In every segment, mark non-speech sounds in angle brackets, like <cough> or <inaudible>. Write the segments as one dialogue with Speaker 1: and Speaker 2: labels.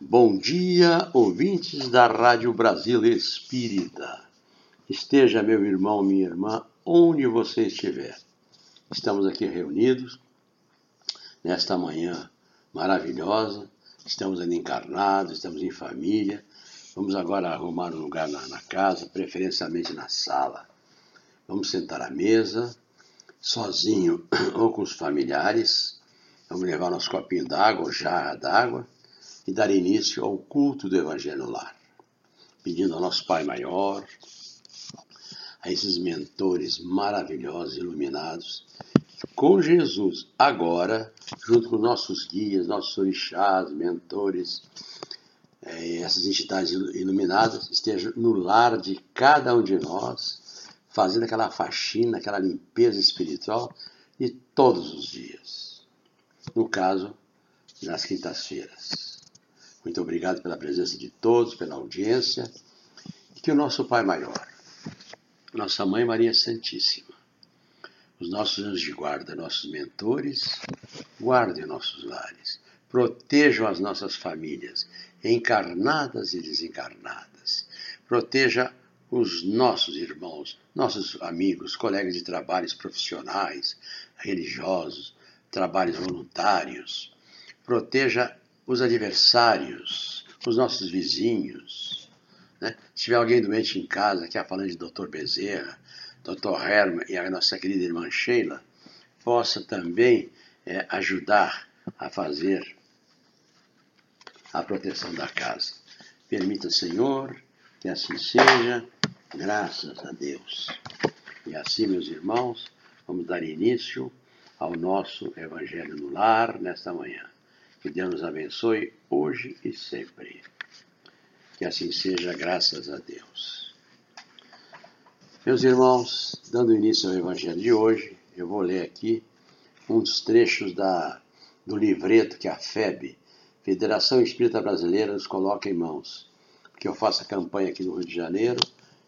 Speaker 1: Bom dia, ouvintes da Rádio Brasil Espírita. Esteja meu irmão, minha irmã, onde você estiver. Estamos aqui reunidos nesta manhã maravilhosa. Estamos ainda encarnados, estamos em família. Vamos agora arrumar um lugar na, na casa, preferencialmente na sala. Vamos sentar à mesa, sozinho ou com os familiares. Vamos levar nosso copinho d'água, jarra d'água e dar início ao culto do Evangelho Lar, pedindo ao nosso Pai Maior, a esses mentores maravilhosos, iluminados, com Jesus, agora, junto com nossos guias, nossos orixás, mentores, eh, essas entidades iluminadas, estejam no lar de cada um de nós, fazendo aquela faxina, aquela limpeza espiritual de todos os dias. No caso, nas quintas-feiras. Muito obrigado pela presença de todos, pela audiência. Que o nosso Pai Maior, nossa Mãe Maria Santíssima, os nossos anjos de guarda, nossos mentores, guardem nossos lares, protejam as nossas famílias, encarnadas e desencarnadas. Proteja os nossos irmãos, nossos amigos, colegas de trabalhos profissionais, religiosos, trabalhos voluntários. Proteja os adversários, os nossos vizinhos. Né? Se tiver alguém doente em casa, que é falando de Dr. Bezerra, Dr. Herman e a nossa querida irmã Sheila, possa também é, ajudar a fazer a proteção da casa. Permita, Senhor, que assim seja, graças a Deus. E assim, meus irmãos, vamos dar início ao nosso Evangelho no Lar nesta manhã. Que Deus nos abençoe hoje e sempre. Que assim seja, graças a Deus. Meus irmãos, dando início ao Evangelho de hoje, eu vou ler aqui uns trechos da, do livreto que a FEB, Federação Espírita Brasileira, nos coloca em mãos. Porque eu faço a campanha aqui no Rio de Janeiro,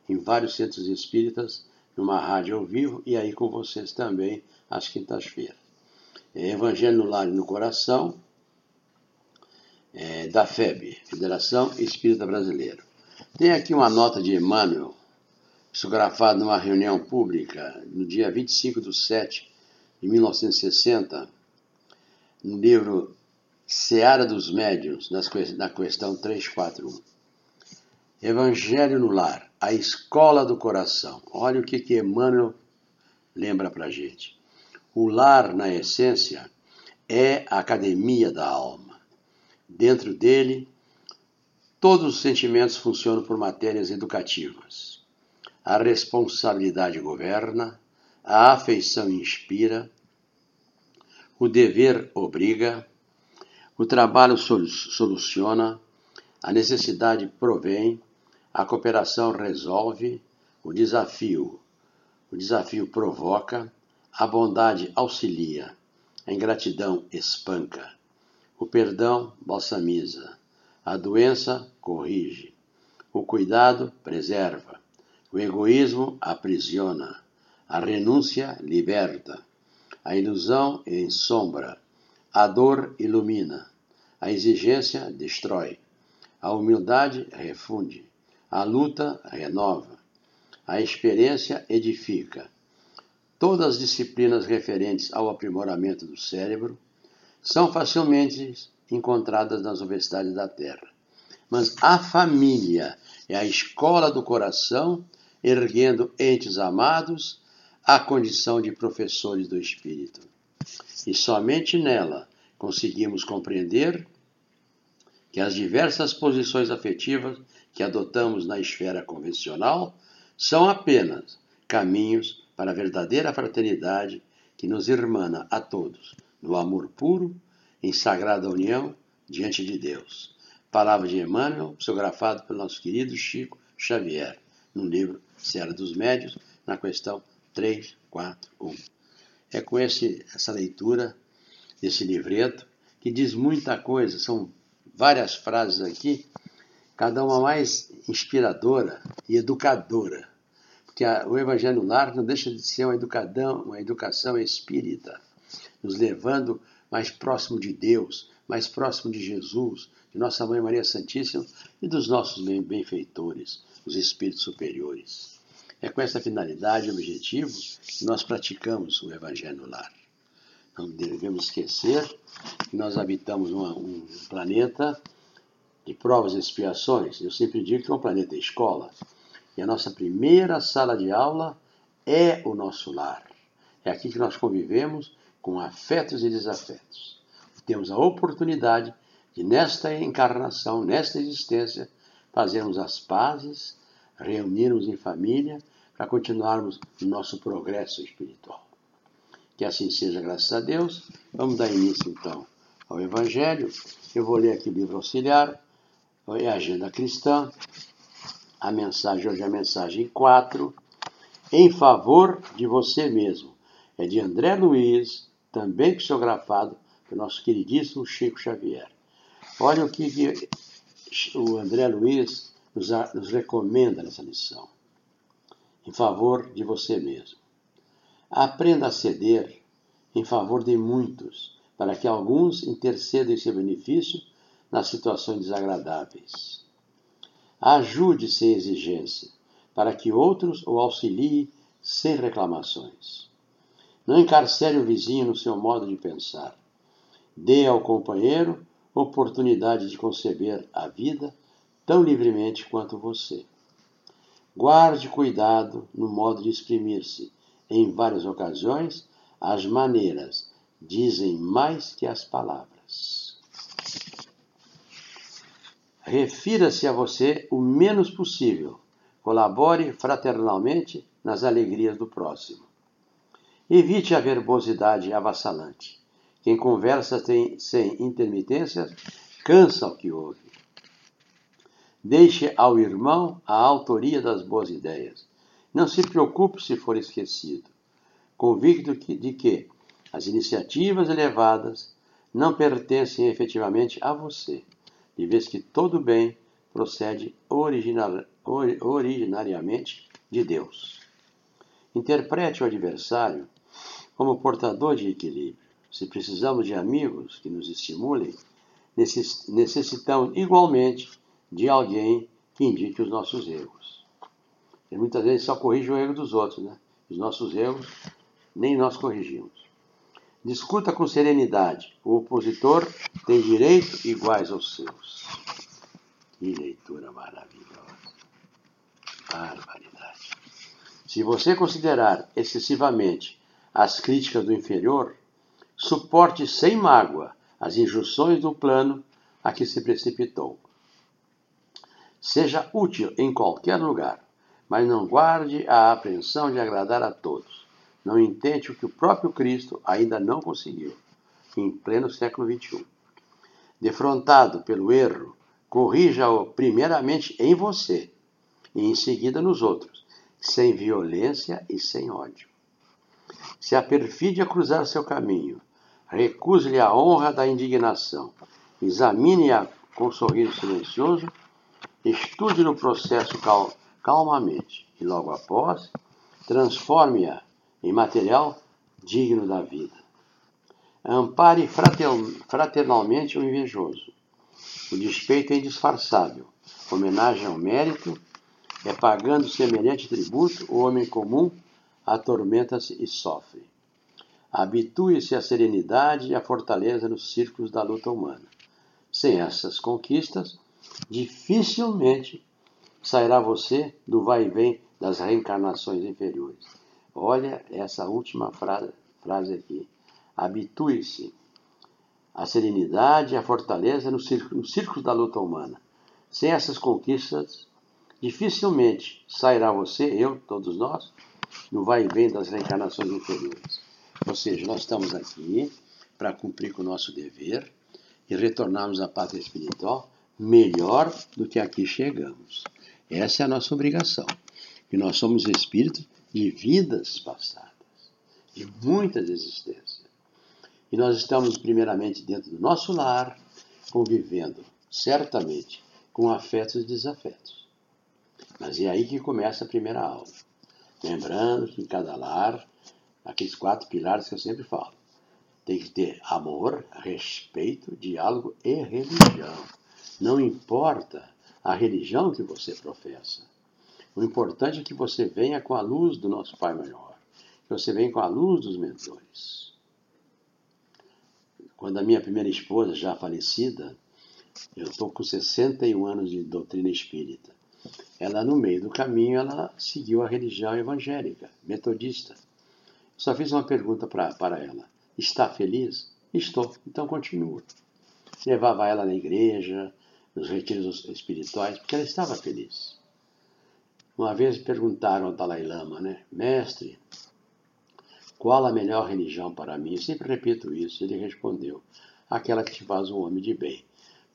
Speaker 1: em vários centros espíritas, numa rádio ao vivo e aí com vocês também, às quintas-feiras. É Evangelho no Lar e no Coração, é, da FEB, Federação Espírita Brasileira. Tem aqui uma nota de Emmanuel, psicografada numa reunião pública no dia 25 de 7 de 1960, no livro Seara dos Médiuns, na questão 341. Evangelho no Lar, a escola do coração. Olha o que, que Emmanuel lembra para gente. O lar, na essência, é a academia da alma Dentro dele, todos os sentimentos funcionam por matérias educativas. A responsabilidade governa, a afeição inspira, o dever obriga, o trabalho soluciona, a necessidade provém, a cooperação resolve, o desafio, o desafio provoca, a bondade auxilia, a ingratidão espanca. O perdão balsamiza, a doença corrige, o cuidado preserva, o egoísmo aprisiona, a renúncia liberta, a ilusão ensombra, a dor ilumina, a exigência destrói, a humildade refunde, a luta renova, a experiência edifica. Todas as disciplinas referentes ao aprimoramento do cérebro são facilmente encontradas nas universidades da Terra. Mas a família é a escola do coração, erguendo entes amados à condição de professores do Espírito. E somente nela conseguimos compreender que as diversas posições afetivas que adotamos na esfera convencional são apenas caminhos para a verdadeira fraternidade que nos irmana a todos, no amor puro, em sagrada união diante de Deus. Palavra de Emmanuel, psicografado pelo nosso querido Chico Xavier, no livro Serra dos Médios, na questão 341. É com esse, essa leitura desse livreto, que diz muita coisa, são várias frases aqui, cada uma mais inspiradora e educadora. Porque a, o Evangelho Lar não deixa de ser uma educação, uma educação espírita nos levando mais próximo de Deus, mais próximo de Jesus, de Nossa Mãe Maria Santíssima e dos nossos benfeitores, os espíritos superiores. É com essa finalidade e objetivo que nós praticamos o Evangelho no Lar. Não devemos esquecer que nós habitamos uma, um planeta de provas e expiações. Eu sempre digo que é um planeta escola. E a nossa primeira sala de aula é o nosso lar. É aqui que nós convivemos com afetos e desafetos. Temos a oportunidade de, nesta encarnação, nesta existência, fazermos as pazes, reunirmos em família para continuarmos o nosso progresso espiritual. Que assim seja, graças a Deus. Vamos dar início então ao Evangelho. Eu vou ler aqui o livro auxiliar, é a Agenda Cristã. A mensagem hoje é a mensagem 4, em favor de você mesmo. É de André Luiz, também psicografado pelo nosso queridíssimo Chico Xavier. Olha o que o André Luiz nos, nos recomenda nessa lição. Em favor de você mesmo. Aprenda a ceder em favor de muitos, para que alguns intercedam em seu benefício nas situações desagradáveis. Ajude sem exigência, para que outros o auxiliem sem reclamações. Não encarcere o vizinho no seu modo de pensar. Dê ao companheiro oportunidade de conceber a vida tão livremente quanto você. Guarde cuidado no modo de exprimir-se. Em várias ocasiões, as maneiras dizem mais que as palavras. Refira-se a você o menos possível. Colabore fraternalmente nas alegrias do próximo. Evite a verbosidade avassalante. Quem conversa tem, sem intermitências cansa o que ouve. Deixe ao irmão a autoria das boas ideias. Não se preocupe se for esquecido. Convicto de que as iniciativas elevadas não pertencem efetivamente a você, de vez que todo bem procede original, originariamente de Deus. Interprete o adversário como portador de equilíbrio. Se precisamos de amigos que nos estimulem, necessitamos igualmente de alguém que indique os nossos erros. E muitas vezes só corrige o erro dos outros, né? Os nossos erros nem nós corrigimos. Discuta com serenidade. O opositor tem direitos iguais aos seus. Que leitura maravilhosa. Barbaridade. Se você considerar excessivamente as críticas do inferior, suporte sem mágoa as injunções do plano a que se precipitou. Seja útil em qualquer lugar, mas não guarde a apreensão de agradar a todos. Não intente o que o próprio Cristo ainda não conseguiu, em pleno século XXI. Defrontado pelo erro, corrija-o primeiramente em você e em seguida nos outros, sem violência e sem ódio. Se a perfídia cruzar seu caminho, recuse-lhe a honra da indignação. Examine-a com um sorriso silencioso, estude no processo cal calmamente e logo após, transforme-a em material digno da vida. Ampare fraternalmente o invejoso. O despeito é indisfarçável. Homenagem ao mérito é pagando semelhante tributo o homem comum atormenta-se e sofre. Habitue-se à serenidade e à fortaleza nos círculos da luta humana. Sem essas conquistas, dificilmente sairá você do vai e vem das reencarnações inferiores. Olha essa última frase, frase aqui. Habitue-se à serenidade e à fortaleza nos círculos, da luta humana. Sem essas conquistas, dificilmente sairá você, eu, todos nós, no vai e vem das reencarnações inferiores. Ou seja, nós estamos aqui para cumprir com o nosso dever e retornarmos à pátria espiritual melhor do que aqui chegamos. Essa é a nossa obrigação. E nós somos espíritos de vidas passadas, de muitas existências. E nós estamos, primeiramente, dentro do nosso lar, convivendo, certamente, com afetos e desafetos. Mas é aí que começa a primeira aula. Lembrando que em cada lar, aqueles quatro pilares que eu sempre falo, tem que ter amor, respeito, diálogo e religião. Não importa a religião que você professa. O importante é que você venha com a luz do nosso Pai Maior, que você venha com a luz dos mentores. Quando a minha primeira esposa, já falecida, eu estou com 61 anos de doutrina espírita. Ela, no meio do caminho, ela seguiu a religião evangélica, metodista. Só fiz uma pergunta pra, para ela. Está feliz? Estou. Então continua. Levava ela na igreja, nos retiros espirituais, porque ela estava feliz. Uma vez perguntaram ao Dalai Lama, né? Mestre, qual a melhor religião para mim? Eu sempre repito isso. Ele respondeu: aquela que te faz um homem de bem.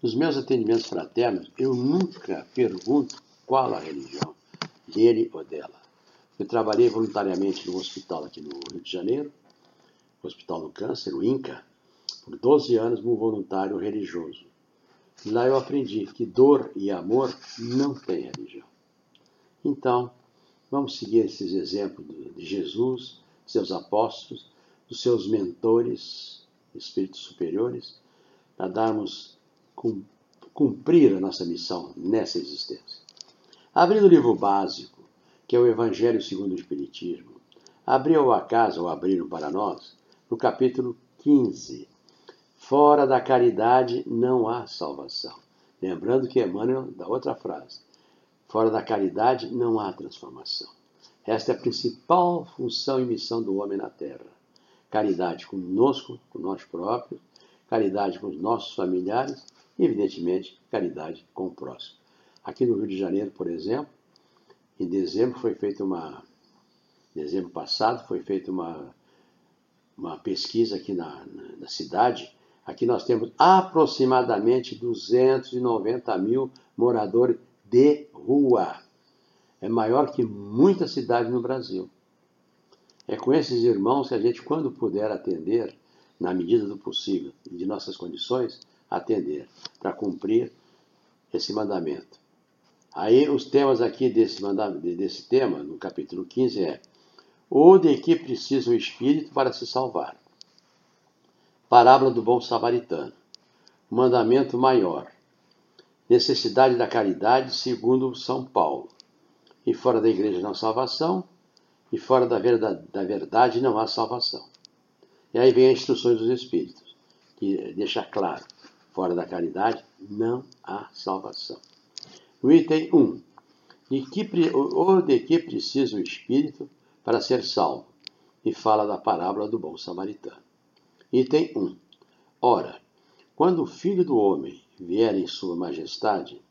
Speaker 1: Nos meus atendimentos fraternos, eu nunca pergunto qual a religião, dele ou dela. Eu trabalhei voluntariamente no hospital aqui no Rio de Janeiro, Hospital do Câncer, o INCA, por 12 anos como voluntário religioso. Lá eu aprendi que dor e amor não têm religião. Então, vamos seguir esses exemplos de Jesus, seus apóstolos, dos seus mentores, espíritos superiores, para darmos cumprir a nossa missão nessa existência. Abrindo o livro básico, que é o Evangelho segundo o Espiritismo, abriu ao acaso ou abriram para nós, no capítulo 15. Fora da caridade não há salvação. Lembrando que Emmanuel, da outra frase, fora da caridade não há transformação. Esta é a principal função e missão do homem na Terra. Caridade conosco, com nós próprios, caridade com os nossos familiares e, evidentemente, caridade com o próximo. Aqui no Rio de Janeiro, por exemplo, em dezembro foi feita uma. Dezembro passado foi feita uma, uma pesquisa aqui na, na, na cidade. Aqui nós temos aproximadamente 290 mil moradores de rua. É maior que muitas cidades no Brasil. É com esses irmãos que a gente, quando puder atender, na medida do possível e de nossas condições, atender, para cumprir esse mandamento. Aí os temas aqui desse, desse tema, no capítulo 15, é ou de que precisa o Espírito para se salvar. Parábola do bom samaritano. Mandamento maior. Necessidade da caridade, segundo São Paulo. E fora da igreja não há salvação, e fora da verdade, da verdade não há salvação. E aí vem as instruções dos Espíritos, que deixa claro Fora da caridade não há salvação. No item 1, de que, ou de que precisa o espírito para ser salvo? E fala da parábola do bom samaritano. Item 1. Ora, quando o Filho do Homem vier em sua majestade,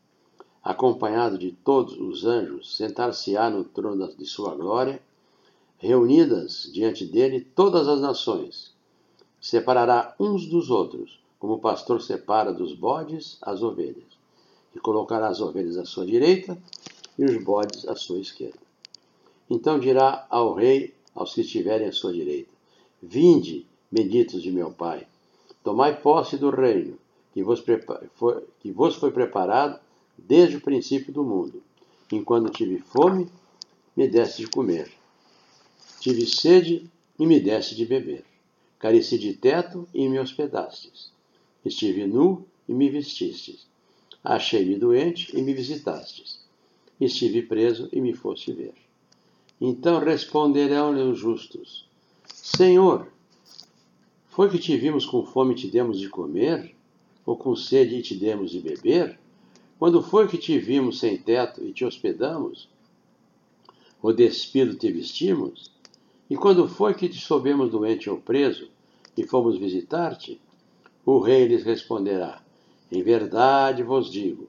Speaker 1: acompanhado de todos os anjos, sentar-se-á no trono de sua glória, reunidas diante dele todas as nações, separará uns dos outros como o pastor separa dos bodes as ovelhas, e colocará as ovelhas à sua direita e os bodes à sua esquerda. Então dirá ao rei, aos que estiverem à sua direita: Vinde, benditos de meu Pai, tomai posse do reino que vos, foi, que vos foi preparado desde o princípio do mundo. Enquanto tive fome, me deste de comer. Tive sede e me deste de beber. Careci de teto e me hospedastes. Estive nu e me vestistes. Achei-me doente e me visitastes. Estive preso e me foste ver. Então responderão-lhe os justos: Senhor, foi que te vimos com fome e te demos de comer? Ou com sede e te demos de beber? Quando foi que te vimos sem teto e te hospedamos? Ou despido te vestimos? E quando foi que te soubemos doente ou preso e fomos visitar-te? O rei lhes responderá: Em verdade vos digo,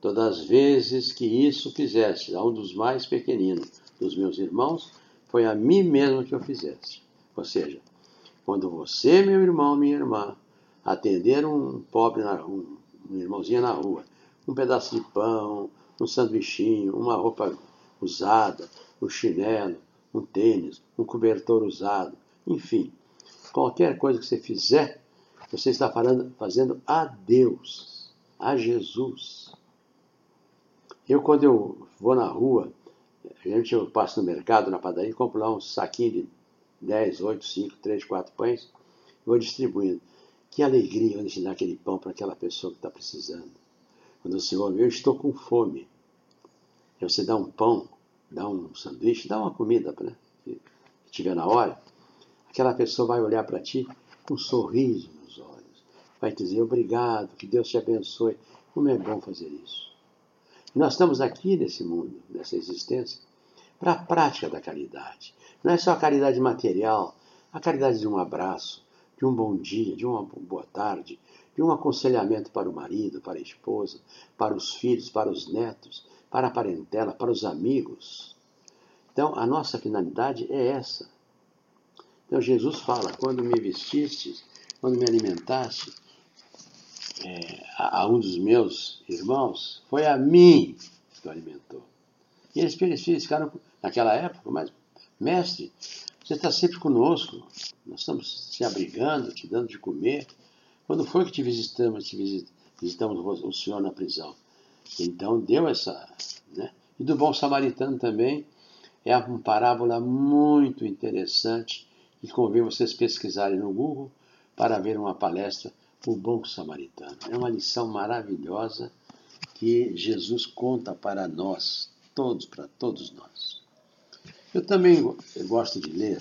Speaker 1: todas as vezes que isso fizeste a um dos mais pequeninos dos meus irmãos, foi a mim mesmo que eu fizeste. Ou seja, quando você, meu irmão, minha irmã, atender um pobre, um, um irmãozinho na rua, um pedaço de pão, um sanduichinho, uma roupa usada, um chinelo, um tênis, um cobertor usado, enfim, qualquer coisa que você fizer você está falando, fazendo a Deus, a Jesus. Eu, quando eu vou na rua, gente, eu passo no mercado, na padaria, compro lá um saquinho de 10, 8, 5, 3, 4 pães, vou distribuindo. Que alegria quando a dá aquele pão para aquela pessoa que está precisando. Quando você ouve, eu estou com fome. Aí você dá um pão, dá um sanduíche, dá uma comida, né? Que tiver na hora. Aquela pessoa vai olhar para ti com um sorriso. Vai dizer obrigado, que Deus te abençoe. Como é bom fazer isso. Nós estamos aqui nesse mundo, nessa existência, para a prática da caridade. Não é só a caridade material, a caridade de um abraço, de um bom dia, de uma boa tarde, de um aconselhamento para o marido, para a esposa, para os filhos, para os netos, para a parentela, para os amigos. Então, a nossa finalidade é essa. Então, Jesus fala: quando me vestistes, quando me alimentaste, é, a, a, um dos meus irmãos, foi a mim que o alimentou. E eles, ficaram, naquela época, mas, mestre, você está sempre conosco, nós estamos te abrigando, te dando de comer. Quando foi que te visitamos, te visitamos o senhor na prisão? Então deu essa. Né? E do bom samaritano também é uma parábola muito interessante e convém vocês pesquisarem no Google para ver uma palestra o bom samaritano. É uma lição maravilhosa que Jesus conta para nós, todos, para todos nós. Eu também gosto de ler,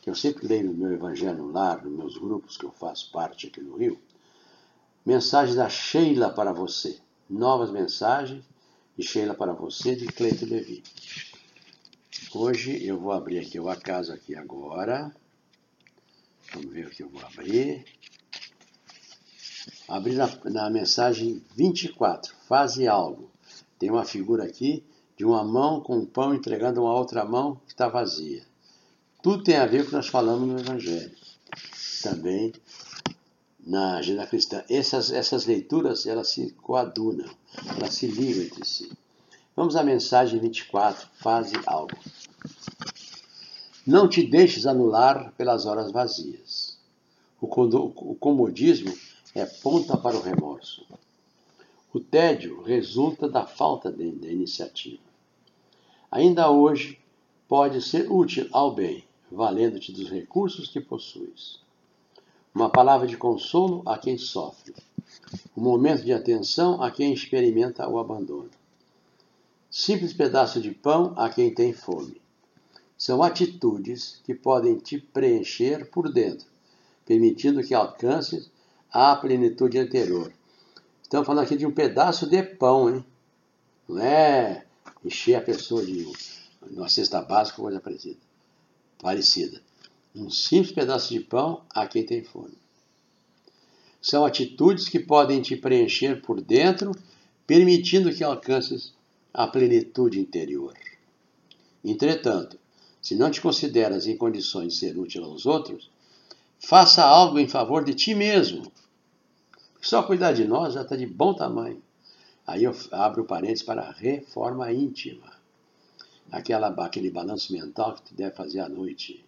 Speaker 1: que eu sempre leio no meu Evangelho Lar, nos meus grupos que eu faço parte aqui no Rio, mensagem da Sheila para você. Novas mensagens de Sheila para você, de Cleito Levi. Hoje eu vou abrir aqui o acaso aqui agora. Vamos ver o que eu vou abrir. Abrir na, na mensagem 24. Faze algo. Tem uma figura aqui de uma mão com um pão entregando uma outra mão que está vazia. Tudo tem a ver com o que nós falamos no Evangelho. Também na agenda cristã. Essas, essas leituras elas se coadunam, elas se ligam entre si. Vamos à mensagem 24. Faze algo. Não te deixes anular pelas horas vazias. O comodismo é ponta para o remorso. O tédio resulta da falta de, de iniciativa. Ainda hoje pode ser útil ao bem, valendo-te dos recursos que possuis. Uma palavra de consolo a quem sofre. Um momento de atenção a quem experimenta o abandono. Simples pedaço de pão a quem tem fome. São atitudes que podem te preencher por dentro, permitindo que alcances a plenitude anterior. Estamos falando aqui de um pedaço de pão, hein? Não é encher a pessoa de uma cesta básica ou coisa parecida. parecida. Um simples pedaço de pão a quem tem fome. São atitudes que podem te preencher por dentro, permitindo que alcances a plenitude interior. Entretanto, se não te consideras em condições de ser útil aos outros, faça algo em favor de ti mesmo só cuidar de nós já está de bom tamanho. Aí eu abro parênteses para reforma íntima. Aquela, aquele balanço mental que tu deve fazer à noite.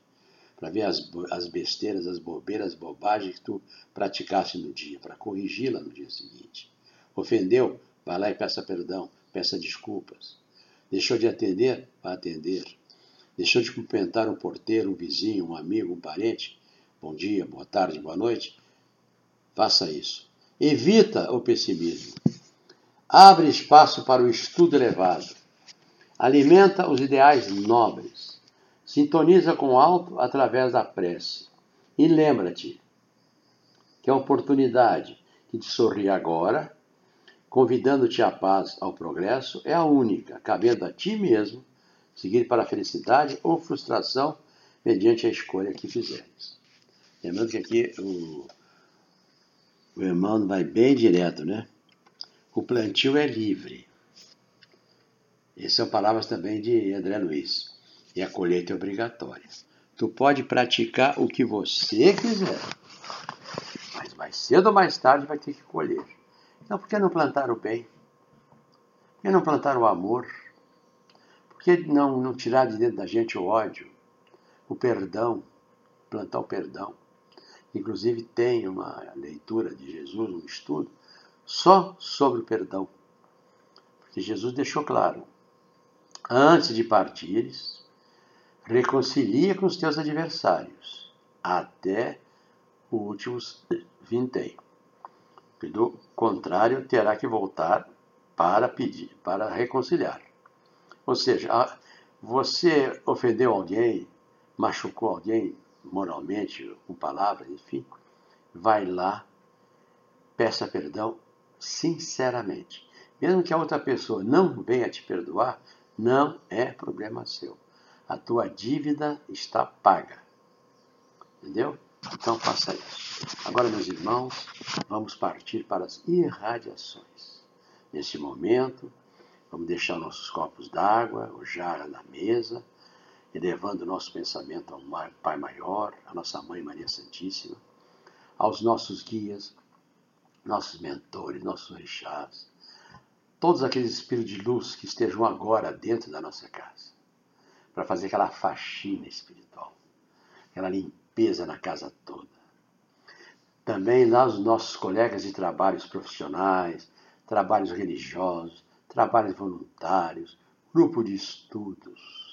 Speaker 1: Para ver as, as besteiras, as bobeiras, as bobagens que tu praticaste no dia, para corrigi-la no dia seguinte. Ofendeu? Vai lá e peça perdão, peça desculpas. Deixou de atender? Vai atender. Deixou de cumprimentar um porteiro, um vizinho, um amigo, um parente? Bom dia, boa tarde, boa noite. Faça isso. Evita o pessimismo. Abre espaço para o estudo elevado. Alimenta os ideais nobres. Sintoniza com o alto através da prece. E lembra-te que a oportunidade que te sorri agora, convidando-te à paz, ao progresso, é a única, cabendo a ti mesmo seguir para a felicidade ou frustração mediante a escolha que fizeres. Lembrando que aqui o o irmão vai bem direto, né? O plantio é livre. Essas são palavras também de André Luiz. E a colheita é obrigatória. Tu pode praticar o que você quiser. Mas mais cedo ou mais tarde vai ter que colher. Então por que não plantar o bem? Por que não plantar o amor? Por que não, não tirar de dentro da gente o ódio? O perdão? Plantar o perdão. Inclusive, tem uma leitura de Jesus, um estudo, só sobre o perdão. Porque Jesus deixou claro: antes de partires, reconcilia com os teus adversários, até o último vintém. Do contrário, terá que voltar para pedir, para reconciliar. Ou seja, você ofendeu alguém, machucou alguém moralmente, com palavras, enfim, vai lá, peça perdão sinceramente. Mesmo que a outra pessoa não venha te perdoar, não é problema seu. A tua dívida está paga. Entendeu? Então faça isso. Agora, meus irmãos, vamos partir para as irradiações. Neste momento, vamos deixar nossos copos d'água, o jarra na mesa, elevando nosso pensamento ao Pai Maior, à nossa Mãe Maria Santíssima, aos nossos guias, nossos mentores, nossos orixás, todos aqueles espíritos de luz que estejam agora dentro da nossa casa, para fazer aquela faxina espiritual, aquela limpeza na casa toda. Também nós, nossos colegas de trabalhos profissionais, trabalhos religiosos, trabalhos voluntários, grupo de estudos.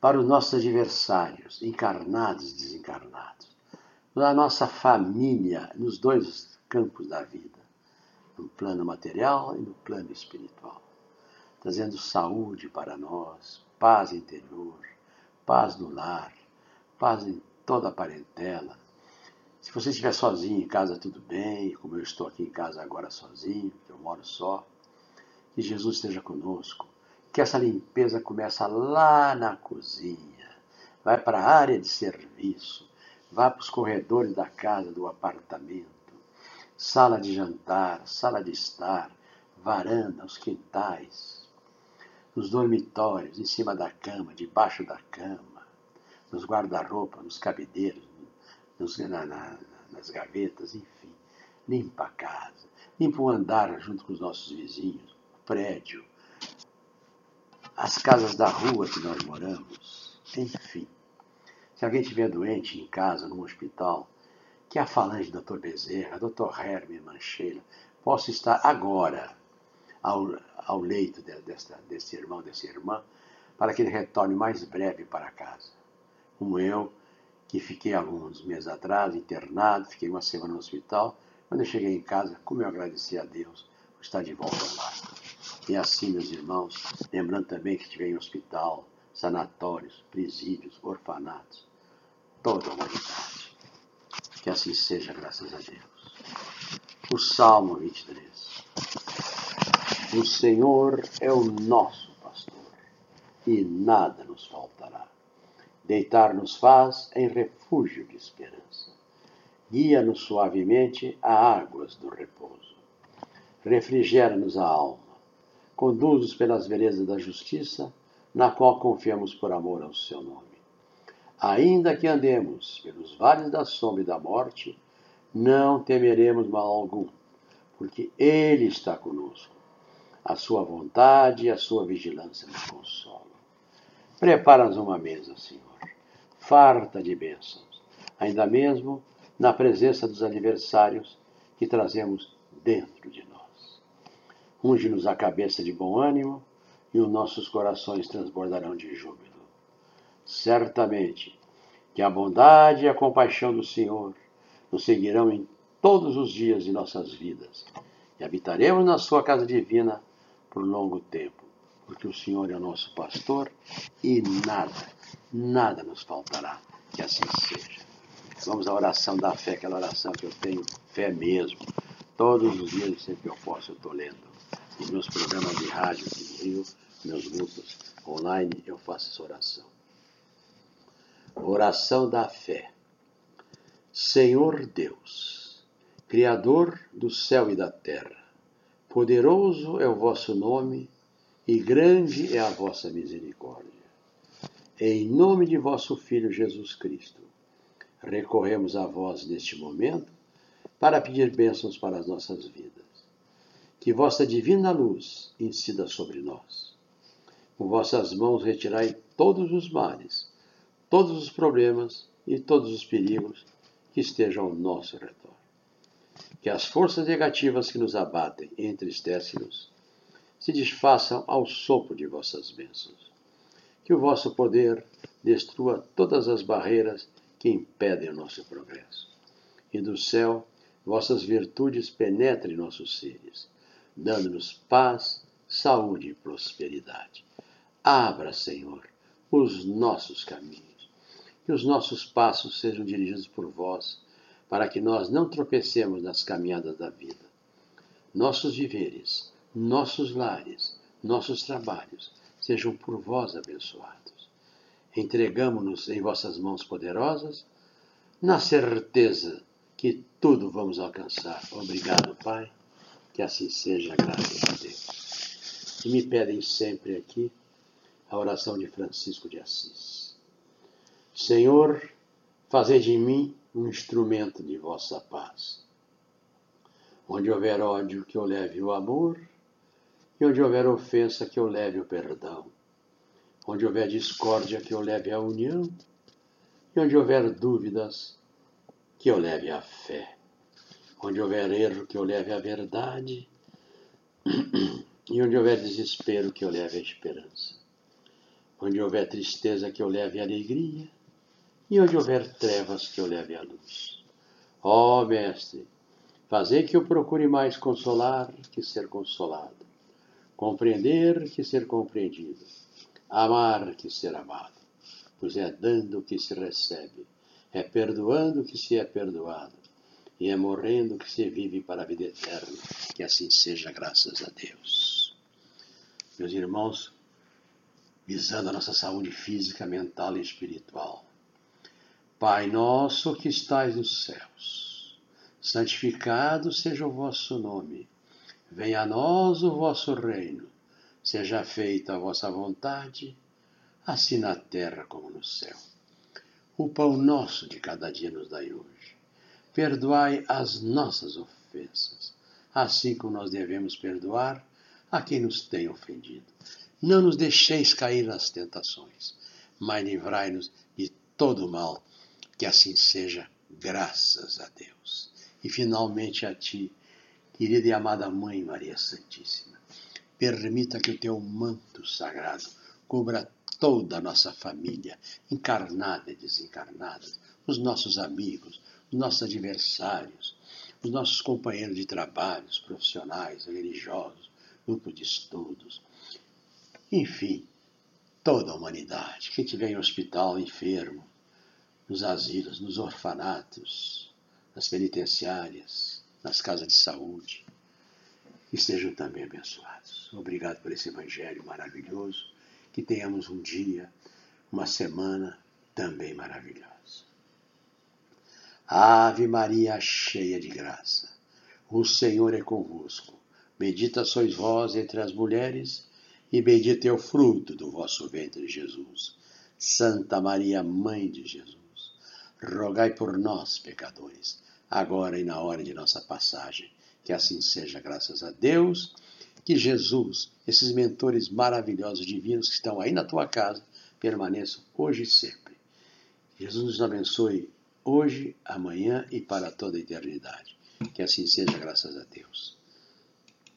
Speaker 1: Para os nossos adversários, encarnados e desencarnados. Na nossa família, nos dois campos da vida, no plano material e no plano espiritual. Trazendo saúde para nós, paz interior, paz no lar, paz em toda a parentela, se você estiver sozinho em casa, tudo bem, como eu estou aqui em casa agora sozinho, eu moro só. Que Jesus esteja conosco. Que essa limpeza começa lá na cozinha, vai para a área de serviço, vai para os corredores da casa, do apartamento, sala de jantar, sala de estar, varanda, os quintais, nos dormitórios, em cima da cama, debaixo da cama, nos guarda-roupa, nos cabideiros, nos, na, na, nas gavetas, enfim. Limpa a casa, limpa o andar junto com os nossos vizinhos, o prédio, as casas da rua que nós moramos, enfim. Se alguém estiver doente em casa, no hospital, que a falange do Dr. Bezerra, Dr. Hermes Mancheira, possa estar agora ao, ao leito de, desta, desse irmão, dessa irmã, para que ele retorne mais breve para casa. Como eu, que fiquei alguns meses atrás internado, fiquei uma semana no hospital. Quando eu cheguei em casa, como eu agradeci a Deus por estar de volta lá. E assim, meus irmãos, lembrando também que estive em hospital, sanatórios, presídios, orfanatos, toda a humanidade. Que assim seja, graças a Deus. O Salmo 23. O Senhor é o nosso pastor, e nada nos faltará. Deitar-nos faz em refúgio de esperança. Guia-nos suavemente a águas do repouso. Refrigera-nos a alma. Conduz-nos pelas veredas da justiça, na qual confiamos por amor ao seu nome. Ainda que andemos pelos vales da sombra e da morte, não temeremos mal algum, porque Ele está conosco. A sua vontade e a sua vigilância nos consolam. Prepara-nos uma mesa, Senhor farta de bênçãos, ainda mesmo na presença dos adversários que trazemos dentro de nós. Unge-nos a cabeça de bom ânimo e os nossos corações transbordarão de júbilo. Certamente que a bondade e a compaixão do Senhor nos seguirão em todos os dias de nossas vidas e habitaremos na Sua casa divina por longo tempo, porque o Senhor é o nosso pastor e nada nada nos faltará. Que assim seja. Vamos à oração da fé, aquela oração que eu tenho fé mesmo. Todos os dias, sempre que eu posso, eu estou lendo. Nos meus programas de rádio aqui no Rio, meus grupos online, eu faço essa oração. Oração da fé. Senhor Deus, Criador do céu e da terra, poderoso é o vosso nome e grande é a vossa misericórdia. Em nome de vosso Filho Jesus Cristo, recorremos a vós neste momento para pedir bênçãos para as nossas vidas. Que vossa divina luz incida sobre nós. Com vossas mãos retirai todos os males, todos os problemas e todos os perigos que estejam ao nosso redor. Que as forças negativas que nos abatem e entristecem-nos se desfaçam ao sopro de vossas bênçãos que o vosso poder destrua todas as barreiras que impedem o nosso progresso. E do céu, vossas virtudes penetrem nossos seres, dando-nos paz, saúde e prosperidade. Abra, Senhor, os nossos caminhos, que os nossos passos sejam dirigidos por vós, para que nós não tropecemos nas caminhadas da vida. Nossos viveres, nossos lares, nossos trabalhos sejam por vós abençoados. Entregamo-nos em vossas mãos poderosas, na certeza que tudo vamos alcançar. Obrigado, Pai. Que assim seja, graças a Deus. E me pedem sempre aqui a oração de Francisco de Assis. Senhor, fazei de mim um instrumento de vossa paz. Onde houver ódio, que eu leve o amor, e onde houver ofensa, que eu leve o perdão. Onde houver discórdia, que eu leve a união, e onde houver dúvidas, que eu leve a fé. Onde houver erro, que eu leve a verdade. <clears throat> E onde houver desespero, que eu leve a esperança. Onde houver tristeza, que eu leve a alegria. E onde houver trevas, que eu leve a luz. Ó oh, Mestre, fazei que eu procure mais consolar que ser consolado. Compreender que ser compreendido. Amar que ser amado. Pois é dando que se recebe. É perdoando que se é perdoado e é morrendo que se vive para a vida eterna. Que assim seja, graças a Deus. Meus irmãos, visando a nossa saúde física, mental e espiritual. Pai nosso que estais nos céus, santificado seja o vosso nome. Venha a nós o vosso reino. Seja feita a vossa vontade, assim na terra como no céu. O pão nosso de cada dia nos dai hoje perdoai as nossas ofensas, assim como nós devemos perdoar a quem nos tem ofendido. Não nos deixeis cair nas tentações, mas livrai-nos de todo o mal, que assim seja, graças a Deus. E finalmente a Ti, querida e amada Mãe Maria Santíssima, permita que o Teu manto sagrado cubra toda a nossa família, encarnada e desencarnada, os nossos amigos, os nossos adversários, os nossos companheiros de trabalho, os profissionais, religiosos, grupos de estudos, enfim, toda a humanidade. Quem estiver em hospital, enfermo, nos asilos, nos orfanatos, nas penitenciárias, nas casas de saúde, estejam também abençoados. Obrigado por esse evangelho maravilhoso. Que tenhamos um dia, uma semana também maravilhosa. Ave Maria, cheia de graça, o Senhor é convosco. Bendita sois vós entre as mulheres, e bendito é o fruto do vosso ventre, Jesus. Santa Maria, Mãe de Jesus, rogai por nós, pecadores, agora e na hora de nossa passagem. Que assim seja, graças a Deus. Que Jesus, esses mentores maravilhosos divinos que estão aí na tua casa, permaneçam hoje e sempre. Jesus nos abençoe hoje, amanhã e para toda a eternidade. Que assim seja, graças a Deus.